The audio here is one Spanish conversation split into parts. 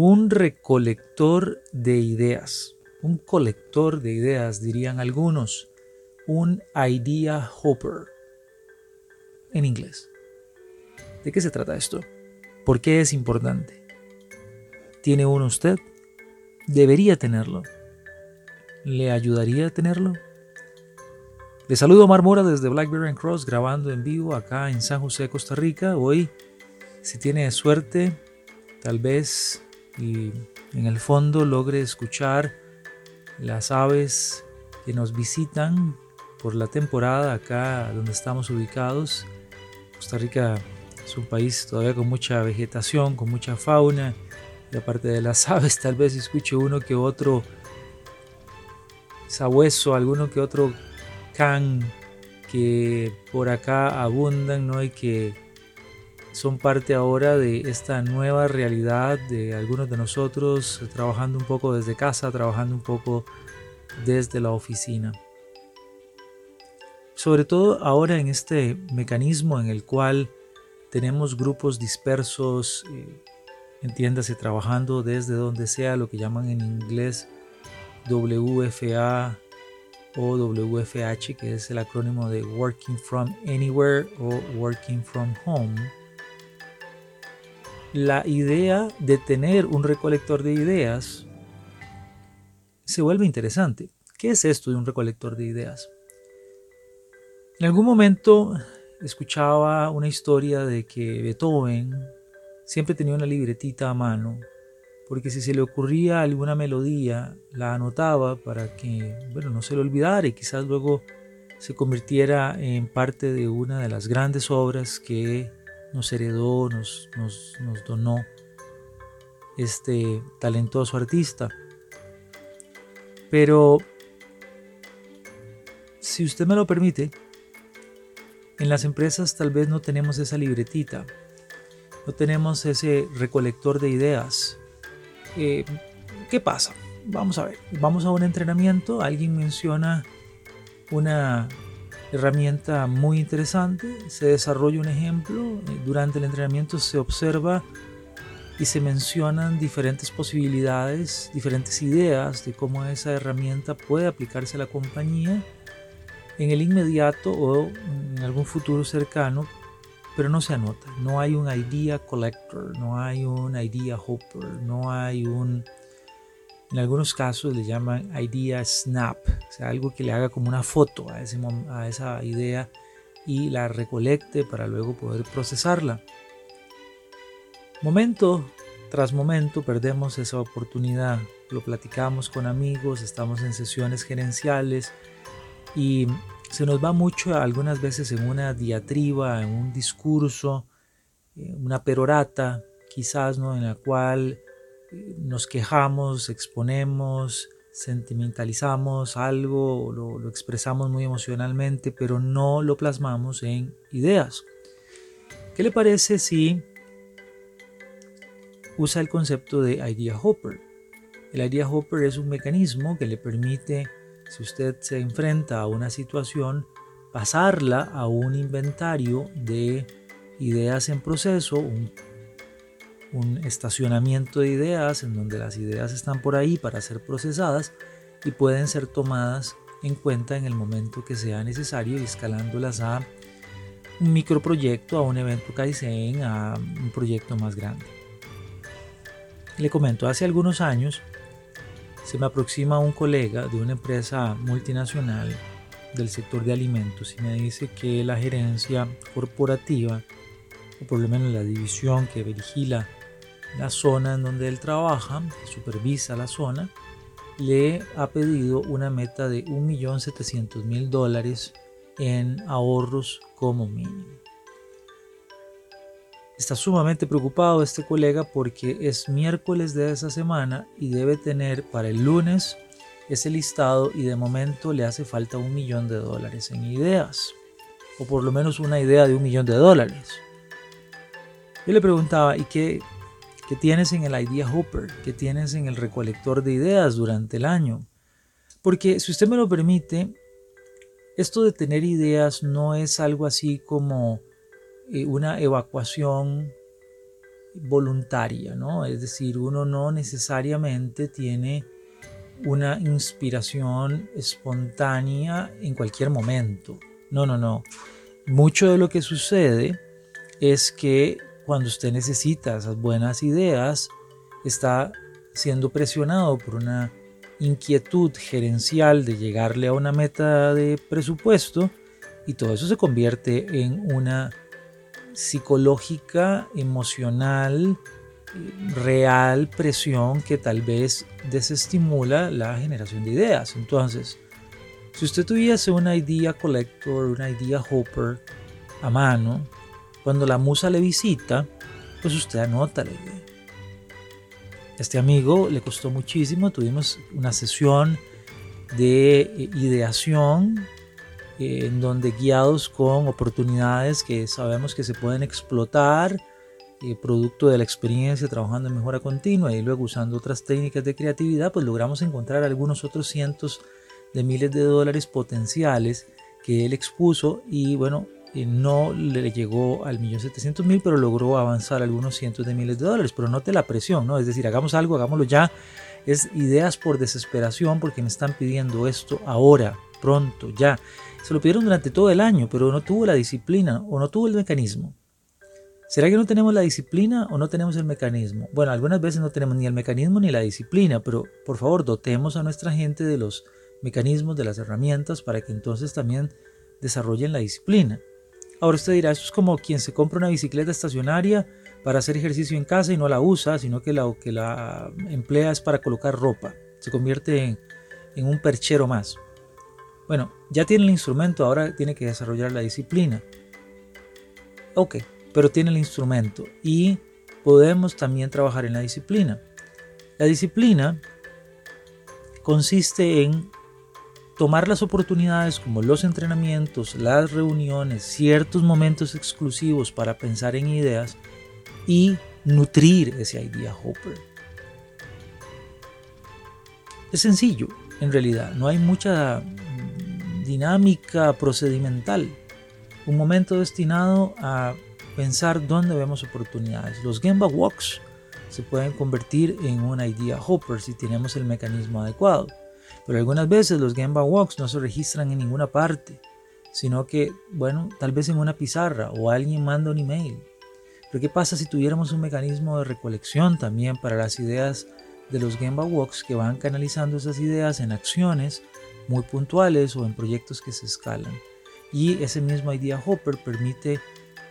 Un recolector de ideas, un colector de ideas, dirían algunos, un idea hopper en inglés. ¿De qué se trata esto? ¿Por qué es importante? ¿Tiene uno usted? Debería tenerlo. ¿Le ayudaría a tenerlo? Le saludo a Marmora desde Blackberry Cross grabando en vivo acá en San José, Costa Rica. Hoy, si tiene suerte, tal vez y en el fondo logre escuchar las aves que nos visitan por la temporada acá donde estamos ubicados. Costa Rica es un país todavía con mucha vegetación, con mucha fauna y aparte de las aves tal vez escuche uno que otro sabueso, alguno que otro can que por acá abundan, ¿no? Y que son parte ahora de esta nueva realidad de algunos de nosotros trabajando un poco desde casa, trabajando un poco desde la oficina. Sobre todo ahora en este mecanismo en el cual tenemos grupos dispersos, eh, entiéndase, trabajando desde donde sea, lo que llaman en inglés WFA o WFH, que es el acrónimo de Working from Anywhere o Working from Home la idea de tener un recolector de ideas se vuelve interesante. ¿Qué es esto de un recolector de ideas? En algún momento escuchaba una historia de que Beethoven siempre tenía una libretita a mano, porque si se le ocurría alguna melodía, la anotaba para que, bueno, no se le olvidara y quizás luego se convirtiera en parte de una de las grandes obras que nos heredó, nos, nos, donó este talentoso artista. Pero, si usted me lo permite, en las empresas tal vez no tenemos esa libretita, no tenemos ese recolector de ideas. Eh, ¿Qué pasa? Vamos a ver, vamos a un entrenamiento, alguien menciona una herramienta muy interesante. Se desarrolla un ejemplo. Eh, durante el entrenamiento se observa y se mencionan diferentes posibilidades, diferentes ideas de cómo esa herramienta puede aplicarse a la compañía en el inmediato o en algún futuro cercano, pero no se anota. No hay un idea collector, no hay un idea hopper, no hay un en algunos casos le llaman idea snap, o sea, algo que le haga como una foto a, ese, a esa idea y la recolecte para luego poder procesarla. Momento tras momento perdemos esa oportunidad. Lo platicamos con amigos, estamos en sesiones gerenciales y se nos va mucho algunas veces en una diatriba, en un discurso, una perorata, quizás, ¿no? En la cual nos quejamos, exponemos, sentimentalizamos algo, lo, expresamos muy emocionalmente, pero no lo plasmamos en ideas. ¿Qué le parece si usa el concepto de idea hopper? El idea hopper es un mecanismo que le permite, si usted se enfrenta a una situación, pasarla a un inventario de ideas en proceso, un un estacionamiento de ideas en donde las ideas están por ahí para ser procesadas y pueden ser tomadas en cuenta en el momento que sea necesario y escalándolas a un microproyecto, a un evento Kaizen, a un proyecto más grande. Le comento, hace algunos años se me aproxima un colega de una empresa multinacional del sector de alimentos y me dice que la gerencia corporativa, o por lo menos la división que vigila la zona en donde él trabaja, supervisa la zona, le ha pedido una meta de 1.700.000 dólares en ahorros como mínimo. Está sumamente preocupado este colega porque es miércoles de esa semana y debe tener para el lunes ese listado y de momento le hace falta un millón de dólares en ideas o por lo menos una idea de un millón de dólares. Yo le preguntaba, ¿y qué, qué tienes en el Idea Hopper? ¿Qué tienes en el recolector de ideas durante el año? Porque si usted me lo permite, esto de tener ideas no es algo así como eh, una evacuación voluntaria, ¿no? Es decir, uno no necesariamente tiene una inspiración espontánea en cualquier momento. No, no, no. Mucho de lo que sucede es que cuando usted necesita esas buenas ideas, está siendo presionado por una inquietud gerencial de llegarle a una meta de presupuesto y todo eso se convierte en una psicológica, emocional, real presión que tal vez desestimula la generación de ideas. Entonces, si usted tuviese una idea collector, una idea hopper a mano, cuando la musa le visita, pues usted anota la idea. Este amigo le costó muchísimo, tuvimos una sesión de eh, ideación en donde guiados con oportunidades que sabemos que se pueden explotar, eh, producto de la experiencia trabajando en mejora continua y luego usando otras técnicas de creatividad, pues logramos encontrar algunos otros cientos de miles de dólares potenciales que él expuso y bueno, eh, no le llegó al millón setecientos mil, pero logró avanzar algunos cientos de miles de dólares. Pero note la presión, ¿no? Es decir, hagamos algo, hagámoslo ya. Es ideas por desesperación porque me están pidiendo esto ahora, pronto, ya. Se lo pidieron durante todo el año, pero no tuvo la disciplina o no tuvo el mecanismo. ¿Será que no tenemos la disciplina o no tenemos el mecanismo? Bueno, algunas veces no tenemos ni el mecanismo ni la disciplina, pero por favor dotemos a nuestra gente de los mecanismos, de las herramientas, para que entonces también desarrollen la disciplina. Ahora usted dirá, eso es como quien se compra una bicicleta estacionaria para hacer ejercicio en casa y no la usa, sino que la, que la emplea es para colocar ropa. Se convierte en un perchero más. Bueno, ya tiene el instrumento, ahora tiene que desarrollar la disciplina. Ok, pero tiene el instrumento y podemos también trabajar en la disciplina. La disciplina consiste en tomar las oportunidades como los entrenamientos, las reuniones, ciertos momentos exclusivos para pensar en ideas y nutrir ese idea hopper. Es sencillo, en realidad, no hay mucha dinámica procedimental, un momento destinado a pensar dónde vemos oportunidades. Los Gemba Walks se pueden convertir en una idea hopper si tenemos el mecanismo adecuado, pero algunas veces los Gemba Walks no se registran en ninguna parte, sino que, bueno, tal vez en una pizarra o alguien manda un email. Pero ¿qué pasa si tuviéramos un mecanismo de recolección también para las ideas de los Gemba Walks que van canalizando esas ideas en acciones muy puntuales o en proyectos que se escalan. Y ese mismo Idea Hopper permite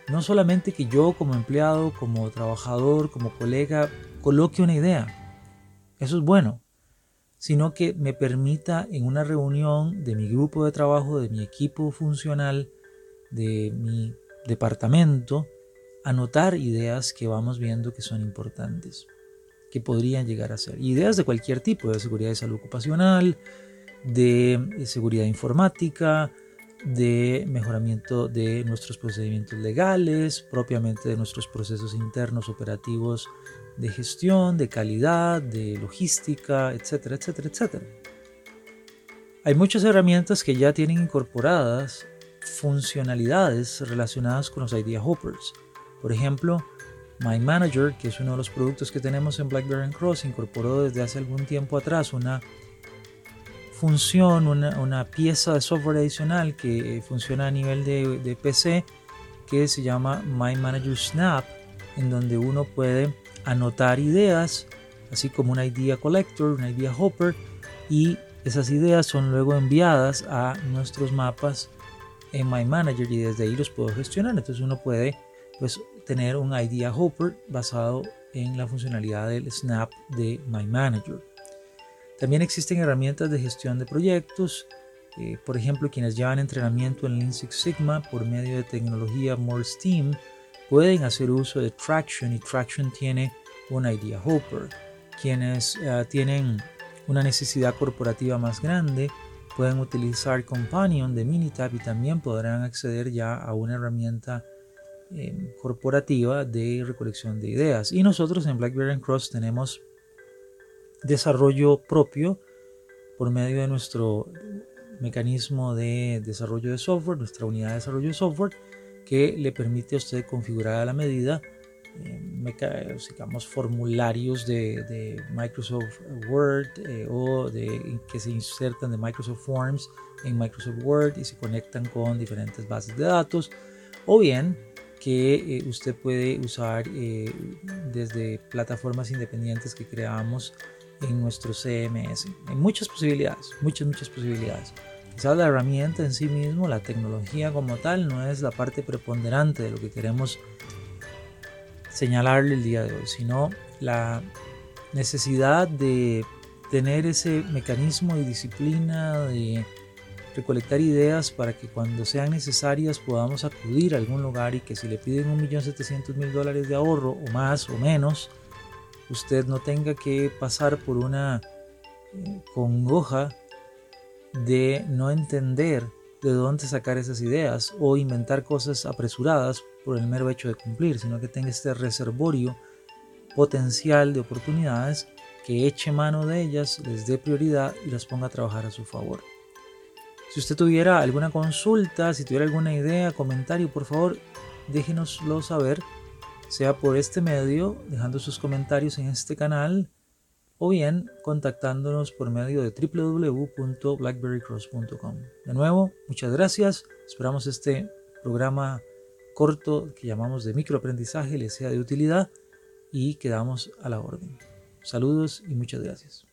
no solamente que yo como empleado, como trabajador, como colega, coloque una idea, eso es bueno, sino que me permita en una reunión de mi grupo de trabajo, de mi equipo funcional, de mi departamento, anotar ideas que vamos viendo que son importantes, que podrían llegar a ser. Ideas de cualquier tipo, de seguridad y salud ocupacional, de eh, seguridad informática, de mejoramiento de nuestros procedimientos legales, propiamente de nuestros procesos internos operativos de gestión, de calidad, de logística, etcétera, etcétera, etcétera. Hay muchas herramientas que ya tienen incorporadas funcionalidades relacionadas con los Idea Hoppers. Por ejemplo, My Manager, que es uno de los productos que tenemos en BlackBerry Cross, incorporó desde hace algún tiempo atrás una función, una, pieza de software adicional que funciona a nivel de, PC que se llama My Manager Snap, en donde uno puede anotar ideas, así como una idea collector, una idea hopper, y esas ideas son luego enviadas a nuestros mapas en My Manager y desde ahí los puedo gestionar. Entonces uno puede pues, tener un idea hopper basado en la funcionalidad del snap de My Manager. También existen herramientas de gestión de proyectos, eh, por ejemplo, quienes llevan entrenamiento en Lean Six Sigma por medio de tecnología More Steam pueden hacer uso de Traction y Traction tiene un Idea Hopper. Quienes eh, tienen una necesidad corporativa más grande pueden utilizar Companion de Minitab y también podrán acceder ya a una herramienta eh, corporativa de recolección de ideas. Y nosotros en BlackBerry Cross tenemos desarrollo propio por medio de nuestro mecanismo de desarrollo de software, nuestra unidad de desarrollo de software, que le permite a usted configurar a la medida, eh, digamos, formularios de, Microsoft Word eh, o que se insertan de Microsoft Forms en Microsoft Word y se conectan con diferentes bases de datos, o bien que eh, usted puede usar desde plataformas independientes que creamos en nuestro CMS. Hay muchas posibilidades, muchas, muchas posibilidades. Quizás la herramienta en sí mismo, la tecnología como tal, no es la parte preponderante de lo que queremos señalarle el día de hoy, sino la necesidad de tener ese mecanismo y disciplina de recolectar ideas para que cuando sean necesarias podamos acudir a algún lugar y que si le piden 1.700.000 dólares de ahorro o más o menos, usted no tenga que pasar por una eh, congoja de no entender de dónde sacar esas ideas o inventar cosas apresuradas por el mero hecho de cumplir, sino que tenga este reservorio potencial de oportunidades que eche mano de ellas, les dé prioridad y las ponga a trabajar a su favor. Si usted tuviera alguna consulta, si tuviera alguna idea, comentario, por favor, déjenoslo saber sea por este medio, dejando sus comentarios en este canal o bien contactándonos por medio de www.blackberrycross.com. De nuevo, muchas gracias. Esperamos este programa corto que llamamos de microaprendizaje les sea de utilidad y quedamos a la orden. Saludos y muchas gracias.